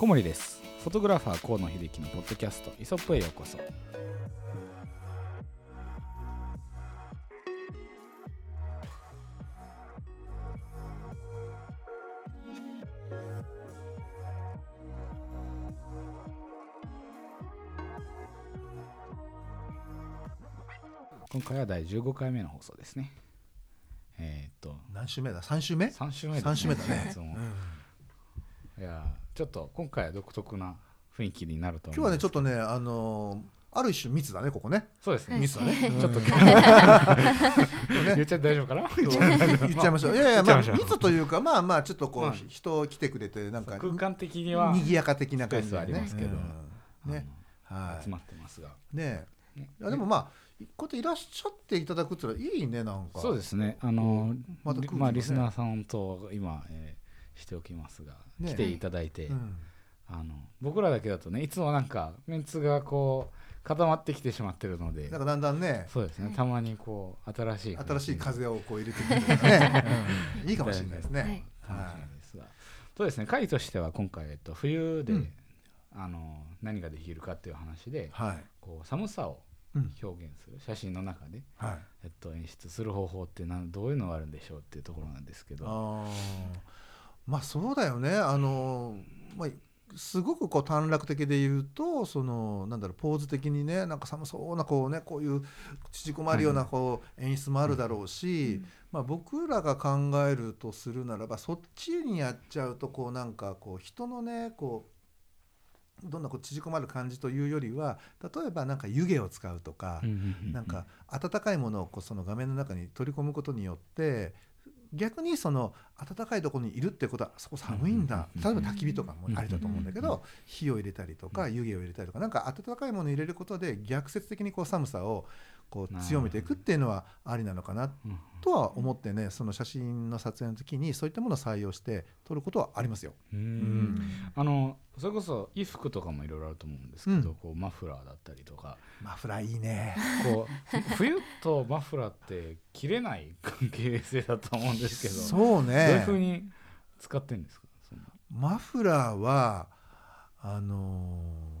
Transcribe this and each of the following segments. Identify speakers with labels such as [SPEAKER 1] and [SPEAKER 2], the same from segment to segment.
[SPEAKER 1] 小森です。フォトグラファー河野秀樹のポッドキャストイソップへようこそ。今回は第15回目の放送ですね。えーっと。
[SPEAKER 2] 何週目だ？3週目
[SPEAKER 1] ？3週目です
[SPEAKER 2] 三週目だね
[SPEAKER 1] ちょっと今回は独特な雰囲気になると思
[SPEAKER 2] 今日はねちょっ
[SPEAKER 1] と
[SPEAKER 2] とねあのーある一種密だねここね。
[SPEAKER 1] そうですね。
[SPEAKER 2] 密だね。
[SPEAKER 1] ちょっと
[SPEAKER 2] うん。
[SPEAKER 1] 言っ
[SPEAKER 2] ね
[SPEAKER 1] ちゃって大丈夫かな？
[SPEAKER 2] 言っちゃいましょう。いやいやまあ密というかまあまあちょっとこう、
[SPEAKER 1] まあ。
[SPEAKER 2] 人来てくれてなんか
[SPEAKER 1] 空間的には
[SPEAKER 2] 賑やか的な感じ
[SPEAKER 1] スペースはありますけど。
[SPEAKER 2] うん。ね。は
[SPEAKER 1] 集まってますが。
[SPEAKER 2] いね。いやでもまあこうやっていらっしゃっていただくっていうのはいいねなんか。
[SPEAKER 1] そうですね。あの
[SPEAKER 2] また空気もね。
[SPEAKER 1] まあリスナーさんと今、えーしておきますが、
[SPEAKER 2] ね。
[SPEAKER 1] 来ていただいて、
[SPEAKER 2] うん。
[SPEAKER 1] あの僕らだけだとねいつもなんかメンツがこう固まってきてしまってるので
[SPEAKER 2] なんかだんだんね
[SPEAKER 1] そうですねたまにこう新しい
[SPEAKER 2] 新しい風をこう入れてくる。とかね、うん。いいかもしれないですね。
[SPEAKER 3] はい。
[SPEAKER 1] かもしれないですが、そうですね会としては今回、えっと、冬で、
[SPEAKER 2] うん。
[SPEAKER 1] あの何ができるかっていう話で
[SPEAKER 2] はい、
[SPEAKER 1] こう寒さを
[SPEAKER 2] うん。
[SPEAKER 1] 表現する写真の中で、
[SPEAKER 2] はい。
[SPEAKER 1] えっと、演出する方法ってなんどういうのがあるんでしょうっていうところなんですけど。
[SPEAKER 2] あーまあそうだよね。あのまあすごくこう短絡的で言うとそのなんだろうポーズ的にねなんか寒そうなこうねこういう縮こまるようなこう演出もあるだろうし、まあ僕らが考えるとするならばそっちにやっちゃうとこうなんかこう人のねこうどんなこう縮こまる感じというよりは例えばなんか湯気を使うとか、なんか温かいものをこうその画面の中に取り込むことによって逆にその暖かいところにいるってことはそこ寒いんだ。
[SPEAKER 1] うん
[SPEAKER 2] 例えば焚き火とかもありだと思うんだけど火を入れたりとか湯気を入れたりとかなんか温かいものを入れることで逆説的にこう寒さをこう強めていくっていうのはありなのかな
[SPEAKER 1] うん。
[SPEAKER 2] とは思ってねその写真の撮影の時にそういったものを採用して撮ることはありますよ。
[SPEAKER 1] う
[SPEAKER 2] うん。
[SPEAKER 1] んあのそれこそ衣服とかもいろいろあると思うんですけど、
[SPEAKER 2] うん。
[SPEAKER 1] こうマフラーだったりとか。
[SPEAKER 2] マフラーいいね。
[SPEAKER 1] こう冬とマフラーって切れない関係性だと思うんですけど
[SPEAKER 2] そう
[SPEAKER 1] どういう
[SPEAKER 2] ね
[SPEAKER 1] ふうに使ってるんですか？その。
[SPEAKER 2] マフラーはあのー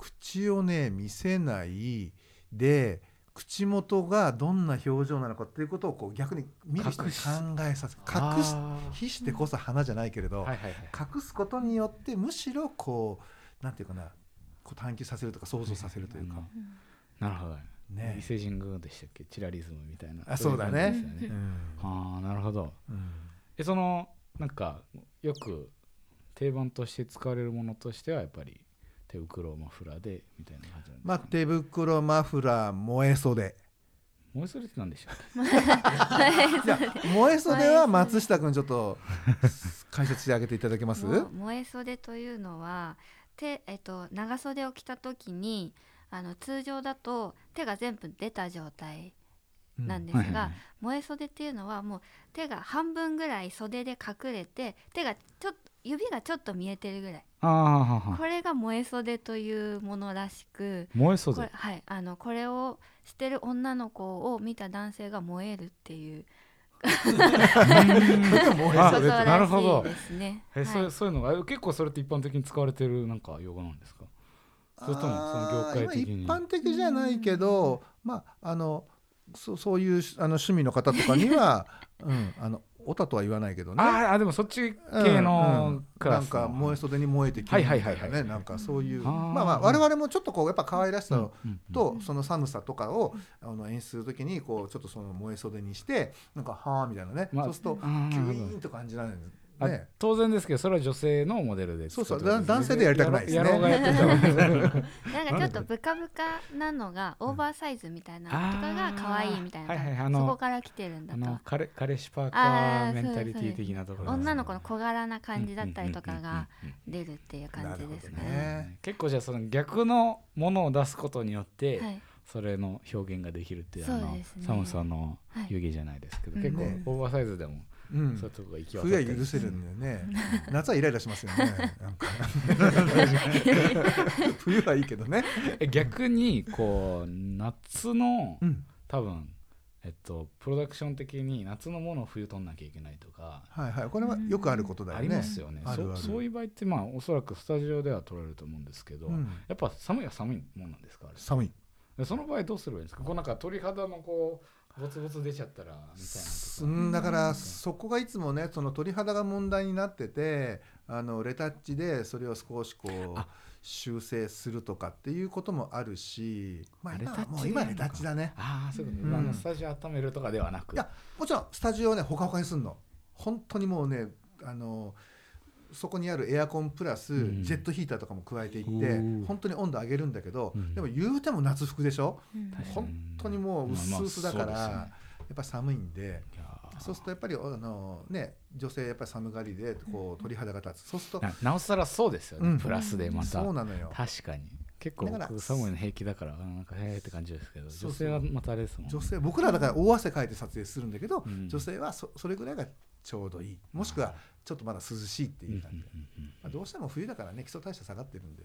[SPEAKER 2] 口をね見せないで口元がどんな表情なのかっていうことをこう逆に見る人に考えさせ隠し
[SPEAKER 1] あー
[SPEAKER 2] 秘してこそ花じゃないけれど、
[SPEAKER 1] はいはいはい。
[SPEAKER 2] 隠すことによってむしろこうなんていうかなこう探求させるとか想像させるというか、
[SPEAKER 1] なるほど。
[SPEAKER 2] ね。
[SPEAKER 1] 伊勢神宮でしたっけ？チラリズムみたいな。
[SPEAKER 2] あそうだね。
[SPEAKER 1] い感じですよ
[SPEAKER 2] うん。
[SPEAKER 1] ああなるほど。
[SPEAKER 2] うん。
[SPEAKER 1] えそのなんかよく定番として使われるものとしてはやっぱり手袋マフラーでみたいな感じなんですか、
[SPEAKER 2] まあ、手袋マフラー燃え袖。
[SPEAKER 1] 燃えそれって何でしたっ
[SPEAKER 2] じゃあ燃え袖は松下君ちょっと解説してあげていただけます？
[SPEAKER 3] もう燃え袖というのは手、えっと、長袖を着た時にあの通常だと手が全部出た状態なんですが、
[SPEAKER 1] け、はいはいはい。
[SPEAKER 3] 燃え袖っていうのはもう手が半分ぐらい袖で隠れて手がちょっと指がちょっと見えてるぐらい。
[SPEAKER 1] ああははは
[SPEAKER 3] これが燃え袖というものらしく
[SPEAKER 1] 燃えそうで
[SPEAKER 3] これ,、はい、あのこれをしてる女の子を見た男性が燃えるっていう。
[SPEAKER 1] なるほど
[SPEAKER 3] ですね。
[SPEAKER 1] え、
[SPEAKER 3] はい。
[SPEAKER 1] そうそういうのがえ結構それって一般的に使われてるなんか用語なんですか？それともその業界的に。
[SPEAKER 2] 一般的じゃないけど、まああのそそういうあの趣味の方とかには、うん、あのオタとは言わないけどね。
[SPEAKER 1] ああでもそっち
[SPEAKER 2] うん
[SPEAKER 1] 系
[SPEAKER 2] う
[SPEAKER 1] の
[SPEAKER 2] ん。
[SPEAKER 1] クラスの。
[SPEAKER 2] なんか燃え袖に燃えてき
[SPEAKER 1] はい
[SPEAKER 2] るみ
[SPEAKER 1] はいはいはい
[SPEAKER 2] たいなねなんかそういうまあまあ我々もちょっとこうやっぱ可愛らしさ
[SPEAKER 1] うんうん
[SPEAKER 2] とその寒さとかをあの演出するときにこうちょっとその燃え袖にしてなんかはあみたいなね、
[SPEAKER 1] まあ
[SPEAKER 2] そうするとキュイーンと感じなんです
[SPEAKER 1] あ
[SPEAKER 2] ね。
[SPEAKER 1] 当然ですけどそれは女性のモデルで
[SPEAKER 2] そうそう
[SPEAKER 1] 使ってこと
[SPEAKER 2] 男性でやりたくないですね。
[SPEAKER 1] やろうがやってたわけです
[SPEAKER 3] なんかちょっとブカブカなのがオーバーサイズみたいなのとかが可愛いみたいな、
[SPEAKER 1] はいはい
[SPEAKER 3] そこから来てるんだ
[SPEAKER 1] あ
[SPEAKER 3] と
[SPEAKER 1] の彼彼氏パーカーメンタリティ的なところ
[SPEAKER 3] 女の子の小柄な感じだったりとかが出るっていう感じですかね。
[SPEAKER 2] ね。
[SPEAKER 1] 結構じゃあその逆のものを出すことによって、
[SPEAKER 3] はい。
[SPEAKER 1] それの表現ができるっていうあの
[SPEAKER 3] そうですね。
[SPEAKER 1] 寒さの
[SPEAKER 3] はい。
[SPEAKER 1] 湯気じゃないですけど、
[SPEAKER 3] うん。
[SPEAKER 1] 結構
[SPEAKER 2] ね
[SPEAKER 1] オーバーサイズでも
[SPEAKER 2] うん。
[SPEAKER 1] そういうとこが行き渡っ
[SPEAKER 2] 冬は
[SPEAKER 1] てる
[SPEAKER 2] 許せるんだよね。夏はイライラしますよね。なんか。冬はいいけどね。
[SPEAKER 1] え逆にこう夏の
[SPEAKER 2] うん。
[SPEAKER 1] 多分えっと、プロダクション的に夏のものを冬取んなきゃいけないとか、
[SPEAKER 2] はいはい。これはよくあることだよね。
[SPEAKER 1] ありますよね。
[SPEAKER 2] あるある。
[SPEAKER 1] そそういう場合ってまあおそらくスタジオでは撮られると思うんですけど、
[SPEAKER 2] うん。
[SPEAKER 1] やっぱ寒いは寒いもんなんですか？
[SPEAKER 2] 寒い。
[SPEAKER 1] でその場合どうすればいいんですか？こうなんか鳥肌のこうボツボツ出ちゃったらみたいな
[SPEAKER 2] だからそこがいつもねその鳥肌が問題になっててあのレタッチでそれを少しこう
[SPEAKER 1] あ。
[SPEAKER 2] 修正するとかっていうこともあるし、まあ、今
[SPEAKER 1] あレタッチ
[SPEAKER 2] もう今レタッチだね。
[SPEAKER 1] ああそういうこと、
[SPEAKER 2] うん。
[SPEAKER 1] あのスタジオ温めるとかではなく。
[SPEAKER 2] いやもちろんスタジオをねほかほかにすんの。本当にもうねあのそこにあるエアコンプラス
[SPEAKER 1] うん。
[SPEAKER 2] ジェットヒーターとかも加えていって、
[SPEAKER 1] おー。
[SPEAKER 2] 本当に温度上げるんだけど、
[SPEAKER 1] うん。
[SPEAKER 2] でも言うても夏服でしょ？
[SPEAKER 3] うん。
[SPEAKER 2] 本当にもう薄々だから、
[SPEAKER 1] まあまあね。
[SPEAKER 2] やっぱ寒いんで。そうするとやっぱりあの、ね、女性やっぱり寒がりでこう鳥肌が立つ。そうすると
[SPEAKER 1] ななおさらそうですよね、
[SPEAKER 2] うん。
[SPEAKER 1] プラスでまた。
[SPEAKER 2] そうなのよ。
[SPEAKER 1] 確かに。結構寒いの平気だからあなんかへえって感じですけど女性はまたあれですもんね。
[SPEAKER 2] 女性僕らだから大汗かいて撮影するんだけど、
[SPEAKER 1] うん。
[SPEAKER 2] 女性はそそれぐらいがちょうどいい。もしくはちょっとまだ涼しいっていう感じ。で、
[SPEAKER 1] うんうん
[SPEAKER 2] まあ、どうしても冬だからね基礎代謝下がってるんで。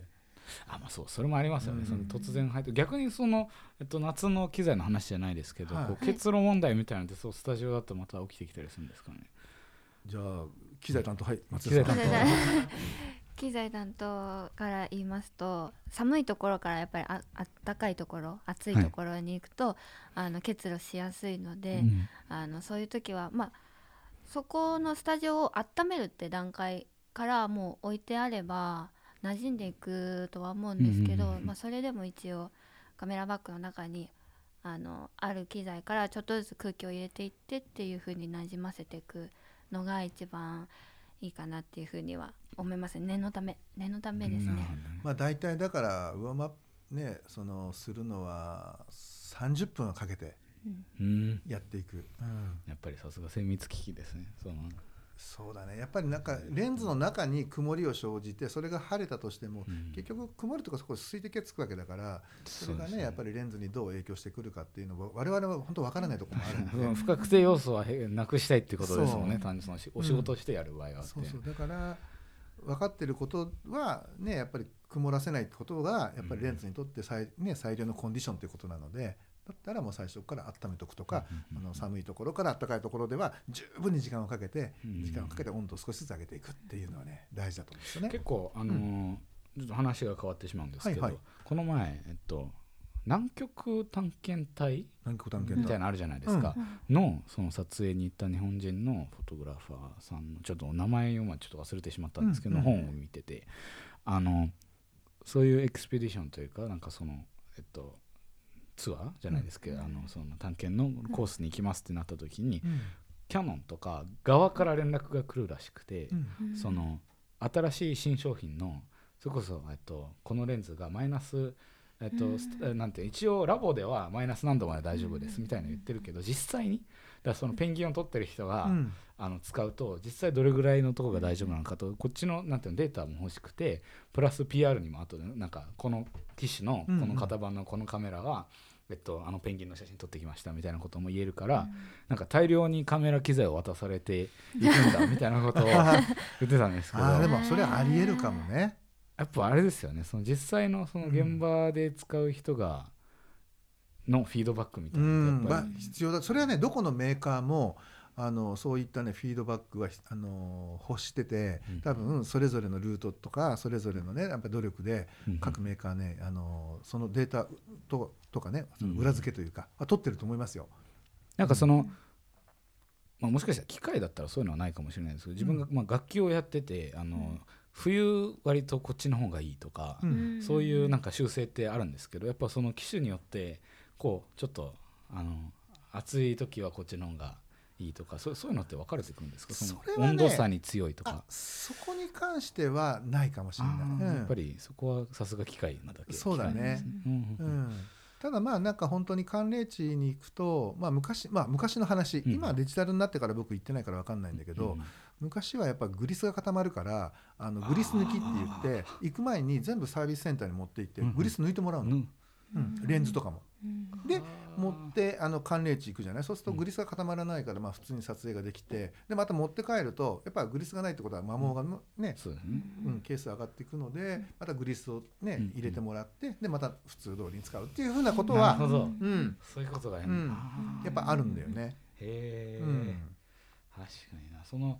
[SPEAKER 1] あまあそうそれもありますよね、
[SPEAKER 2] うん。
[SPEAKER 1] その突然入って逆にその、えっと、夏の機材の話じゃないですけど、
[SPEAKER 2] はい。
[SPEAKER 1] こう結露問題みたいなのってそうスタジオだとまた起きてきたりするんですかね。
[SPEAKER 2] じゃあ機材担当はい松
[SPEAKER 1] 機材
[SPEAKER 2] 田さん。
[SPEAKER 1] 担当。
[SPEAKER 3] 機材担当から言いますと寒いところからやっぱりああったかいところ暑いところに行くと、あの結露しやすいので、
[SPEAKER 1] うん。
[SPEAKER 3] あのそういう時はまあそこのスタジオを温めるって段階からもう置いてあれば馴染んでいくとは思うんですけど、
[SPEAKER 1] うんうん
[SPEAKER 3] まあ、それでも一応カメラバッグの中にあのある機材からちょっとずつ空気を入れていってっていう風に馴染ませていくのが一番いいかなっていう風には思います念のため。念のためですね。
[SPEAKER 2] まあ大体だから上回ねそのするのは30分はかけてやっていく、
[SPEAKER 1] やっぱりさすが精密機器ですね。その
[SPEAKER 2] そうだね。やっぱりなんかレンズの中に曇りを生じてそれが晴れたとしても、
[SPEAKER 1] うん。
[SPEAKER 2] 結局曇りとかそこ水滴がつくわけだからそれがねやっぱりレンズにどう影響してくるかっていうのは我々は本当わからないところもあるんで。
[SPEAKER 1] 不確定要素はへなくしたいっていうことですもんね単にそのしお仕事をしてやる場合はあって、
[SPEAKER 2] そうそう。だから分かってることはねやっぱり曇らせないってことがやっぱりレンズにとって最,、ね、最良のコンディションということなのでだったらもう最初から温めとくとか、
[SPEAKER 1] うんうんうん
[SPEAKER 2] あの寒いところから暖かいところでは十分に時間をかけて、
[SPEAKER 1] うん
[SPEAKER 2] 時間をかけて温度を少しずつ上げていくっていうのはね大事だと思うんですよね。
[SPEAKER 1] 結構あのーちょっと話が変わってしまうんですけど、
[SPEAKER 2] はいはい。
[SPEAKER 1] この前えっと南極探検隊
[SPEAKER 2] 南極探検隊。
[SPEAKER 1] みたいなのあるじゃないですか、のその撮影に行った日本人のフォトグラファーさんのちょっとお名前をまあちょっと忘れてしまったんですけど、
[SPEAKER 2] うんうん。
[SPEAKER 1] 本を見てて。あのそういうエクスペディションというかなんかそのえっとツアーじゃないですけど、あのその探検のコースに行きますってなった時に、
[SPEAKER 2] うん。
[SPEAKER 1] キャノンとか側から連絡が来るらしくて、その新しい新商品のそれこそ、えっと、このレンズがマイナス、えっと一応ラボではマイナス何度まで大丈夫ですみたいなの言ってるけど実際にらそのペンギンを撮ってる人が、
[SPEAKER 2] うん。
[SPEAKER 1] あの使うと実際どれぐらいのところが大丈夫なのかとこっちのなんていうのデータも欲しくてプラス PR にも後でなんかこの機種のこ
[SPEAKER 2] うん。うん
[SPEAKER 1] の型番のこのカメラは、えっと、あのペンギンの写真撮ってきましたみたいなことも言えるから、なんか大量にカメラ機材を渡されていくんだみたいなことを 言ってたんですけど。
[SPEAKER 2] でもそれはありえるかもね。
[SPEAKER 1] やっぱあれですよね。その実際のその現場で使う人がのフィードバックみた
[SPEAKER 2] う
[SPEAKER 1] いなの
[SPEAKER 2] んまあ
[SPEAKER 1] ってやっぱり、
[SPEAKER 2] 必要だ。それはねどこのメーカーもあのそういったねフィードバックはあの欲してて
[SPEAKER 1] うん。
[SPEAKER 2] 多分それぞれのルートとかそれぞれのねやっぱり努力で
[SPEAKER 1] うん。
[SPEAKER 2] 各メーカーねあのそのデータととかねその裏付けというか、あ取ってると思いますよ。
[SPEAKER 1] なんかその、まあ、もしかしたら機械だったらそういうのはないかもしれないですけど自分がまあ楽器をやっててあの、冬割とこっちの方がいいとか、
[SPEAKER 2] うん。
[SPEAKER 1] そういうなんか修正ってあるんですけどやっぱその機種によってこうちょっとあの暑い時はこっちの方がいいとかそうそういうのって分かれてくるんですか？そ温度差に強いと
[SPEAKER 2] あ
[SPEAKER 1] か。
[SPEAKER 2] そこに関してはないかもしれ
[SPEAKER 1] あ
[SPEAKER 2] ない。うん。
[SPEAKER 1] ーやっぱりそこはさすが機械なだけ
[SPEAKER 2] そうだね。
[SPEAKER 1] うん
[SPEAKER 2] うんただまあなんか本当に寒冷地に行くと、まあ、昔まあ昔の話、
[SPEAKER 1] うん。
[SPEAKER 2] 今はデジタルになってから僕行ってないから分かんないんだけど、
[SPEAKER 1] うん
[SPEAKER 2] 昔はやっぱグリスが固まるからあのグリス抜きって言って行く前に全部サービスセンターに持って行ってグリス抜いてもらうの、
[SPEAKER 1] うん。
[SPEAKER 2] うん。レンズとかも。
[SPEAKER 3] うん。
[SPEAKER 2] で持ってあの寒冷地行くじゃない？そうするとグリスが固まらないから、まあ、普通に撮影ができてでまた持って帰るとやっぱグリスがないってことは摩耗がね、
[SPEAKER 1] そうですね。
[SPEAKER 2] うん、ケース上がっていくのでまたグリスをね
[SPEAKER 1] うん。
[SPEAKER 2] 入れてもらってでまた普通通りに使うっていうふうなこと
[SPEAKER 1] な
[SPEAKER 2] は
[SPEAKER 1] るほど。
[SPEAKER 2] うん、
[SPEAKER 1] そういうことがや,、
[SPEAKER 2] うん。やっぱあるんだよね。
[SPEAKER 1] へえ、
[SPEAKER 2] うん。
[SPEAKER 1] 確かにな。その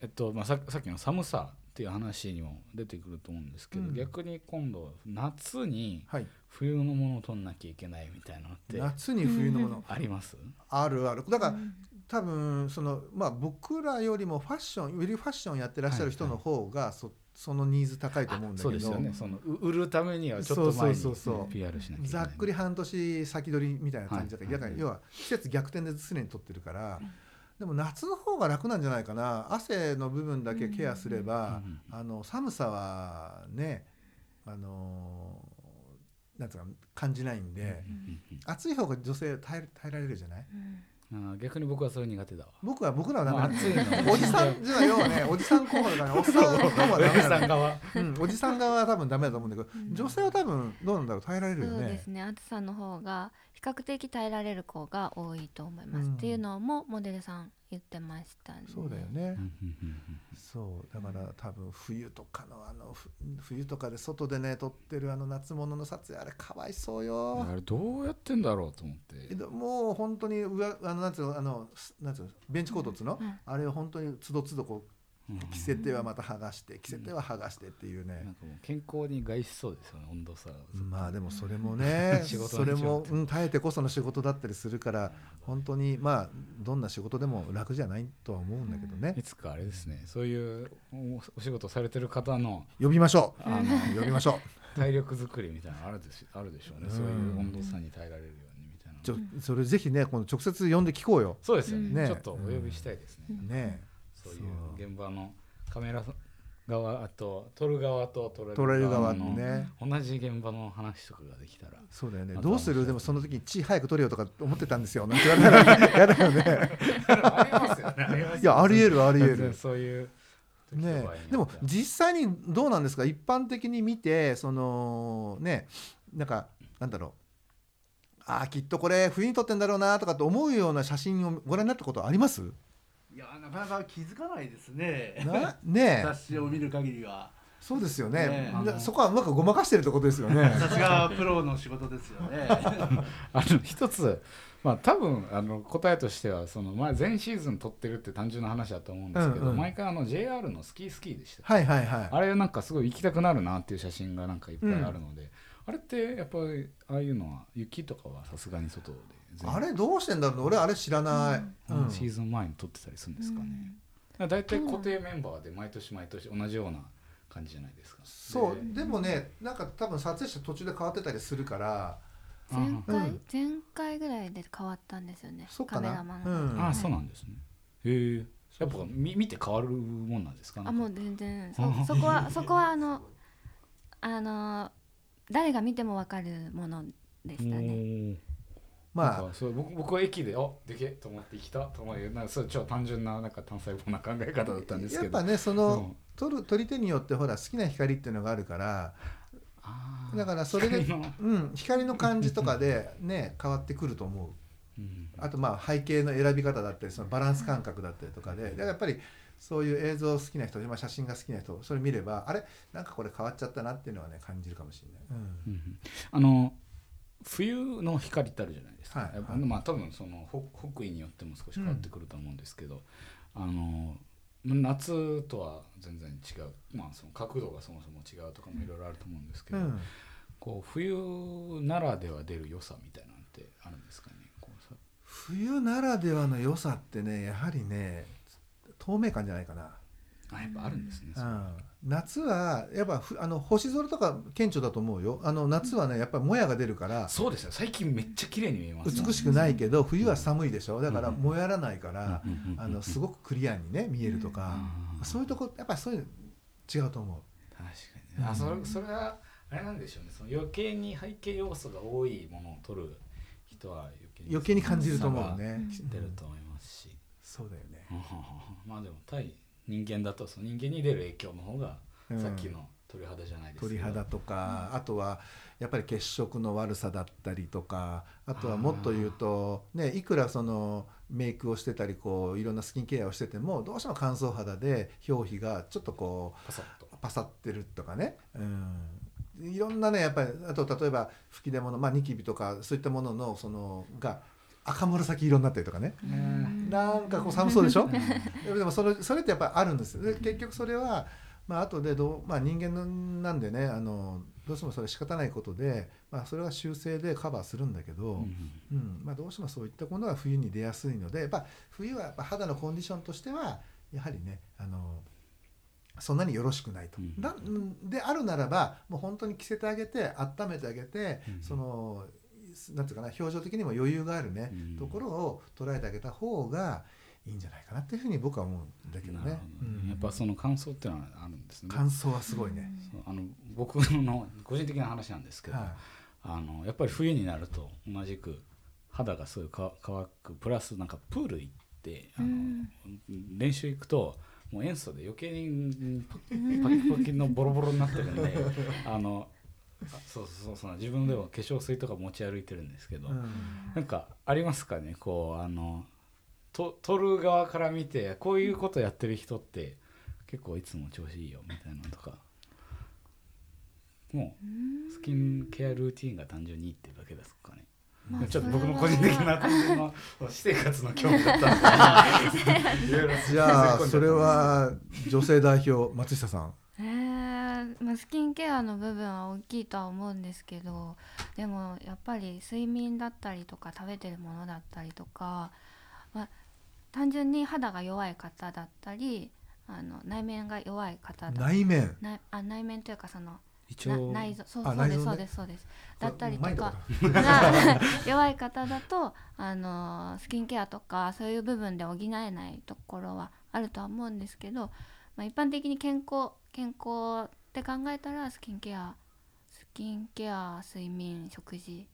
[SPEAKER 1] えっとまあささっきの寒さっていう話にも出てくると思うんですけど、
[SPEAKER 2] うん。
[SPEAKER 1] 逆に今度夏に
[SPEAKER 2] はい、
[SPEAKER 1] 冬のものを取んなきゃいけないみたいなのって
[SPEAKER 2] 夏に冬のもの。
[SPEAKER 1] あります？
[SPEAKER 2] あるある。だから多分そのまあ僕らよりもファッションよりファッションやってらっしゃる人の方がそそのニーズ高いと思うんだけど。
[SPEAKER 1] そうですよね。そのう売るためにはちょっと前
[SPEAKER 2] そう
[SPEAKER 1] に
[SPEAKER 2] そうそうそう。
[SPEAKER 1] PR しなきゃいない
[SPEAKER 2] っくり半年先取りみたいな感じだから、
[SPEAKER 1] はい
[SPEAKER 2] だから要は季節逆転で常に取ってるから、でも夏の方が楽なんじゃないかな。汗の部分だけケアすれば、
[SPEAKER 1] うん
[SPEAKER 2] あの寒さはねあのなんつうか感じないんで、暑い方が女性耐え耐えられるじゃない？
[SPEAKER 1] うん。あー逆に僕はそれ苦手だわ。
[SPEAKER 2] 僕は僕らはダメ。なんだ
[SPEAKER 1] 暑いの。
[SPEAKER 2] おじさんじゃあ要はねおじさん候補だからねおっさん候補はダメ
[SPEAKER 1] おじ
[SPEAKER 2] なの
[SPEAKER 1] さん側。
[SPEAKER 2] うん、おじさん側は多分ダメだと思うんだけど、
[SPEAKER 3] うん。
[SPEAKER 2] 女性は多分どうなんだろう耐えられるよね。
[SPEAKER 3] そうですね。暑さの方が比較的耐えられる子が多いと思います、
[SPEAKER 2] うん。
[SPEAKER 3] っていうのもモデルさん言ってましたね。
[SPEAKER 2] そうだよね、
[SPEAKER 1] うん。うんうん
[SPEAKER 2] そう。だから多分冬とかのあのふ冬とかで外でね撮ってるあの夏物の撮影あれかわいそう
[SPEAKER 1] うん
[SPEAKER 2] よ。
[SPEAKER 1] あれどうやってんだろうと思って。
[SPEAKER 2] もう本当に上あのなんつうのあのすなんつうのベンチコートっつうの、
[SPEAKER 3] うん。
[SPEAKER 2] あれを本当につどつどこう
[SPEAKER 1] うん
[SPEAKER 2] 着せてはまた剥がして着せては剥がしてっていうね、
[SPEAKER 1] なんかもう健康に害しそうですよね温度差。が
[SPEAKER 2] まあでもそれもね
[SPEAKER 1] 仕事
[SPEAKER 2] それも、うん、耐えてこその仕事だったりするから本当にまあどんな仕事でも楽じゃないとは思うんだけどね。
[SPEAKER 1] いつかあれですね。そういうおお仕事されてる方の
[SPEAKER 2] 呼びましょう。
[SPEAKER 1] あの
[SPEAKER 2] 呼びましょ
[SPEAKER 1] 体力作りみたいなのあるでしあるでしょうね。
[SPEAKER 2] うん。
[SPEAKER 1] そういう温度差に耐えられるようにみたいな
[SPEAKER 2] うちょそれぜひね今度直接呼んで聞こうよ。
[SPEAKER 1] そうですよね。
[SPEAKER 2] ね。
[SPEAKER 1] ちょっとお呼びしたいですね、
[SPEAKER 3] うん
[SPEAKER 2] ね
[SPEAKER 1] そう。いう現場のカメラ側あと撮る側と撮
[SPEAKER 2] れる側
[SPEAKER 1] の
[SPEAKER 2] ね。
[SPEAKER 1] 同じ現場の話とかができたら
[SPEAKER 2] そうだよね。
[SPEAKER 1] あと
[SPEAKER 2] どうする？でもその時に血早く取れよとか思ってたんですよ。なんて言われたら 嫌だよね。いやありえるありえる。
[SPEAKER 1] そういう時
[SPEAKER 2] ね。でも実際にどうなんですか？一般的に見てそのねなんかなんだろう。あーきっとこれ冬に撮ってんだろうなとかって思うような写真をご覧になったことあります？
[SPEAKER 4] いやなかなか気づかないですね。
[SPEAKER 2] なねえ。
[SPEAKER 4] 雑誌を見る限りは。
[SPEAKER 2] そうですよね。
[SPEAKER 4] ね
[SPEAKER 2] そこはうまくごまかしてるってことですよね。
[SPEAKER 4] さすがプロの仕事ですよね。
[SPEAKER 1] あの一つまあ多分あの答えとしてはその前前シーズン撮ってるって単純な話だと思うんですけど、
[SPEAKER 2] うんうん。
[SPEAKER 1] 毎回あの JR のスキースキーでした
[SPEAKER 2] はいはいはい。
[SPEAKER 1] あれなんかすごい行きたくなるなっていう写真がなんかいっぱいあるので、あれってやっぱりああいうのは雪とかはさすがに外で全
[SPEAKER 2] あれどうしてんだろうね。俺あれ知らない、
[SPEAKER 1] シーズン前に撮ってたりするんですかね、だいたい固定メンバーで毎年毎年同じような感じじゃないですか。
[SPEAKER 2] そう。でもねなんか多分撮影者途中で変わってたりするから。
[SPEAKER 3] 前回、
[SPEAKER 2] うん。
[SPEAKER 3] 前回ぐらいで変わったんですよね。
[SPEAKER 2] そうかな。
[SPEAKER 3] カメラマンが、
[SPEAKER 2] うん。
[SPEAKER 1] ああそうなんですね。へえ。やっぱ見見て変わるもんなんですか？
[SPEAKER 3] あもう全然。そ そこはそこはあのあの誰が見ても分かるものでしたね。
[SPEAKER 1] ま
[SPEAKER 2] まあ。
[SPEAKER 1] あそう僕僕は駅で「あでけえ!」と思って来たと思うなんかそう超単純ななんか単細胞な考え方だったんですけど。
[SPEAKER 2] やっぱねそ
[SPEAKER 1] うん。
[SPEAKER 2] の撮る撮り手によってほら好きな光っていうのがあるからだからそれで
[SPEAKER 1] 光の。
[SPEAKER 2] うん、光の感じとかでね変わってくると思う。
[SPEAKER 1] うん。
[SPEAKER 2] あとまあ背景の選び方だったりそのバランス感覚だったりとかでだからやっぱりそういう映像好きな人、まあ、写真が好きな人それ見ればあれ？なんかこれ変わっちゃったなっていうのはね感じるかもしれない、
[SPEAKER 1] うん。うん。あの冬の光ってあるじゃないですか、
[SPEAKER 2] はい
[SPEAKER 1] やっぱまあ多分その北北緯によっても少し変わってくると思うんですけど、あの夏とは全然違う。まあその角度がそもそも違うとかもいろいろあると思うんですけど、
[SPEAKER 2] うん。
[SPEAKER 1] こう冬ならでは出る良さみたいなのってあるんですかね？
[SPEAKER 2] 冬ならではの良さってねやはりね透明感じゃないかな、
[SPEAKER 1] あやっぱあるんですね、
[SPEAKER 2] う、
[SPEAKER 1] ん。
[SPEAKER 2] 夏はやっぱふあの星空とか顕著だと思うよ。あの夏はねやっぱりもやが出るから
[SPEAKER 1] そうですよ。最近めっちゃ綺麗に見えますね。
[SPEAKER 2] 美しくないけど冬は寒いでしょ。だから
[SPEAKER 1] うん
[SPEAKER 2] もやらないから
[SPEAKER 1] うん。
[SPEAKER 2] あのすごくクリアにね見えるとか
[SPEAKER 1] うん。
[SPEAKER 2] そういうとこやっぱりそういうの違うと思
[SPEAKER 1] 確かにね。あそれそれはあれなんでしょうね。その余計に背景要素が多いものを撮る人は余計
[SPEAKER 2] う余計に感じると思うね。
[SPEAKER 1] 知ってると思いますし、
[SPEAKER 2] そうだよね。
[SPEAKER 1] まあでも対人間だとその人間に出る影響の方が、
[SPEAKER 2] うん。
[SPEAKER 1] さっきの鳥肌じゃないです
[SPEAKER 2] 鳥肌とか、あとはやっぱり血色の悪さだったりとかあとはもっと言うと、ね、いくらそのメイクをしてたりこういろんなスキンケアをしててもどうしても乾燥肌で表皮がちょっとこう
[SPEAKER 1] パサッと。
[SPEAKER 2] パサってるとかね、うん、いろんなねやっぱりあと例えば吹き出物、まあ、ニキビとかそういったもののそのが赤紫色になったりとかね。
[SPEAKER 1] ね
[SPEAKER 2] なんかこう寒そうでしょ？でもそれそれってやっぱりあるんですよ。で結局それはまあ後でどう、まあ、人間なんでねあのどうしてもそれ仕方ないことで、まあ、それは修正でカバーするんだけど、
[SPEAKER 1] うん
[SPEAKER 2] うんまあ、どうしてもそういったものが冬に出やすいのでやっぱ冬はやっぱ肌のコンディションとしてはやはりねあのそんなによろしくないと。
[SPEAKER 1] うん
[SPEAKER 2] だであるならばもう本当に着せてあげて温めてあげて、
[SPEAKER 1] うん。
[SPEAKER 2] そのなんていうかな表情的にも余裕があるね、
[SPEAKER 1] うん。
[SPEAKER 2] ところを捉えてあげた方がいいんじゃないかなっていうふうに僕は思うんだけどね。
[SPEAKER 1] ね。
[SPEAKER 2] うん。
[SPEAKER 1] やっぱその感想っていうのはあるんですね。
[SPEAKER 2] 感想はすごいね。
[SPEAKER 1] あの僕の個人的な話なんですけど、
[SPEAKER 2] は
[SPEAKER 1] あのやっぱり冬になると同じく肌がすごいか乾くプラスなんかプール行ってあの、練習行くともう塩素で余計にパキパキのボロボロになってるんで あのあそうそうそう自分では化粧水とか持ち歩いてるんですけど、
[SPEAKER 2] いうん。
[SPEAKER 1] なんかありますかねこうあのと撮る側から見てこういうことやってる人って結構いつも調子いいよみたいなのとか。もうスキンケアルーティンが単純にいいっていうだけですかね。
[SPEAKER 3] まあ
[SPEAKER 1] ちょっと僕の個人的な単純な私生活の興味だったんで。
[SPEAKER 2] じゃあそれは女性代表松下さん。
[SPEAKER 3] えーまあ、スキンケアの部分は大きいとは思うんですけどでもやっぱり睡眠だったりとか食べてるものだったりとか、まあ、単純に肌が弱い方だったりあの内面が弱い方だ
[SPEAKER 2] 内面？
[SPEAKER 3] 内あ内面というかその
[SPEAKER 1] 一応？
[SPEAKER 3] な内臓？そう
[SPEAKER 2] あ
[SPEAKER 3] そうです、
[SPEAKER 2] ね。
[SPEAKER 3] そうですそうです。だったりとかが 弱い方だとあのスキンケアとかそういう部分で補えないところはあるとは思うんですけど、まあ、一般的に健康健康って考えたらスキンケアスキンケア睡眠食事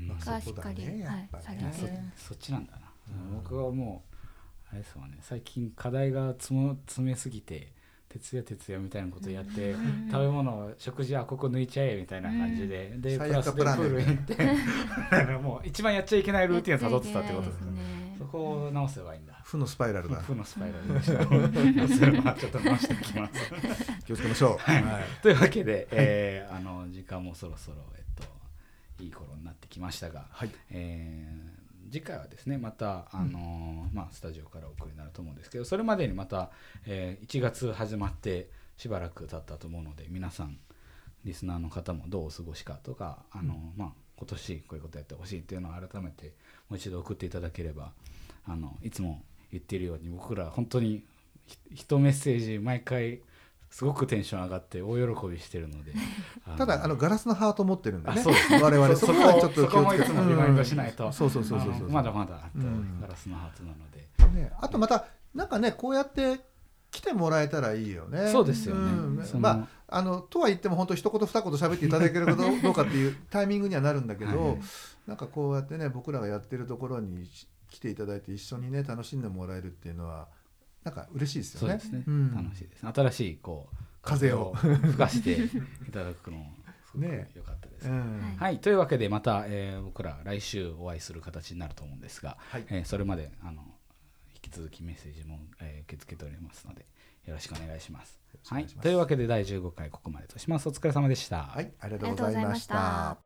[SPEAKER 1] うん。
[SPEAKER 2] まあ
[SPEAKER 3] がしっかり
[SPEAKER 2] やっぱ
[SPEAKER 3] はい
[SPEAKER 2] ね
[SPEAKER 3] されて。
[SPEAKER 1] そそっちなんだな、
[SPEAKER 2] うん。
[SPEAKER 1] 僕はもうあれですわね。最近課題が詰も詰めすぎて徹夜徹夜みたいなことやって、
[SPEAKER 3] うん
[SPEAKER 1] 食べ物食事はここ抜いちゃえみたいな感じで、でプ
[SPEAKER 2] 最悪
[SPEAKER 1] ラスでプールに行って。もう一番やっちゃいけないルーティンをたどってたってことですね。
[SPEAKER 3] ね
[SPEAKER 1] そこを直せばいいんだ
[SPEAKER 2] 負のスパイラルだ。
[SPEAKER 1] 負のスパイラルでした それはちょっと直していきます
[SPEAKER 2] 気をつけましょう。はい。
[SPEAKER 1] というわけで、えーあの時間もそろそろ、えっと、いい頃になってきましたが、
[SPEAKER 2] はい。
[SPEAKER 1] えー次回はですねまた、あのーまあ、スタジオからお送りになると思うんですけどそれまでにまた、えー1月始まってしばらく経ったと思うので皆さんリスナーの方もどうお過ごしかとか、あのーまあ、今年こういうことやってほしいっていうのを改めてもう一度送っていただければあのいつも言っているように僕ら本当にひ一メッセージ毎回すごくテンション上がって大喜びしてるので。の
[SPEAKER 2] ただあのガラスのハート持ってるんでね。
[SPEAKER 1] あそうです
[SPEAKER 2] 我々
[SPEAKER 1] そ
[SPEAKER 2] そこはちょっと気をつけて
[SPEAKER 1] リマインドしないと、
[SPEAKER 2] うん。そうそうそうそう
[SPEAKER 1] まだまだガラスのハートなので、
[SPEAKER 2] ね、あとまたなんかねこうやって来てもらえたらいいよね。
[SPEAKER 1] そうですよね。
[SPEAKER 2] ん。
[SPEAKER 1] その
[SPEAKER 2] まああのとは言っても本当一言二言喋っていただけるかどうどうかっていうタイミングにはなるんだけど、
[SPEAKER 1] はい
[SPEAKER 2] なんかこうやってね僕らがやってるところに来ていただいて一緒にね楽しんでもらえるっていうのはなんか嬉しいですよね。
[SPEAKER 1] そうですね、
[SPEAKER 2] うん、
[SPEAKER 1] 楽しいです。新しいこう
[SPEAKER 2] 風を
[SPEAKER 1] 吹かしていただくのもすごく良かったです、ねね
[SPEAKER 2] うん、
[SPEAKER 3] はい
[SPEAKER 1] というわけでまた、えー、僕ら来週お会いする形になると思うんですが、
[SPEAKER 2] はい、
[SPEAKER 1] えー、それまであの引き続きメッセージも、えー、受け付けておりますのでよろしくお願いします。
[SPEAKER 2] ます
[SPEAKER 1] はい、というわけで第15回ここまでとします。お疲れ様でした。
[SPEAKER 2] はい、ありがとうご
[SPEAKER 3] ざいまし
[SPEAKER 2] た。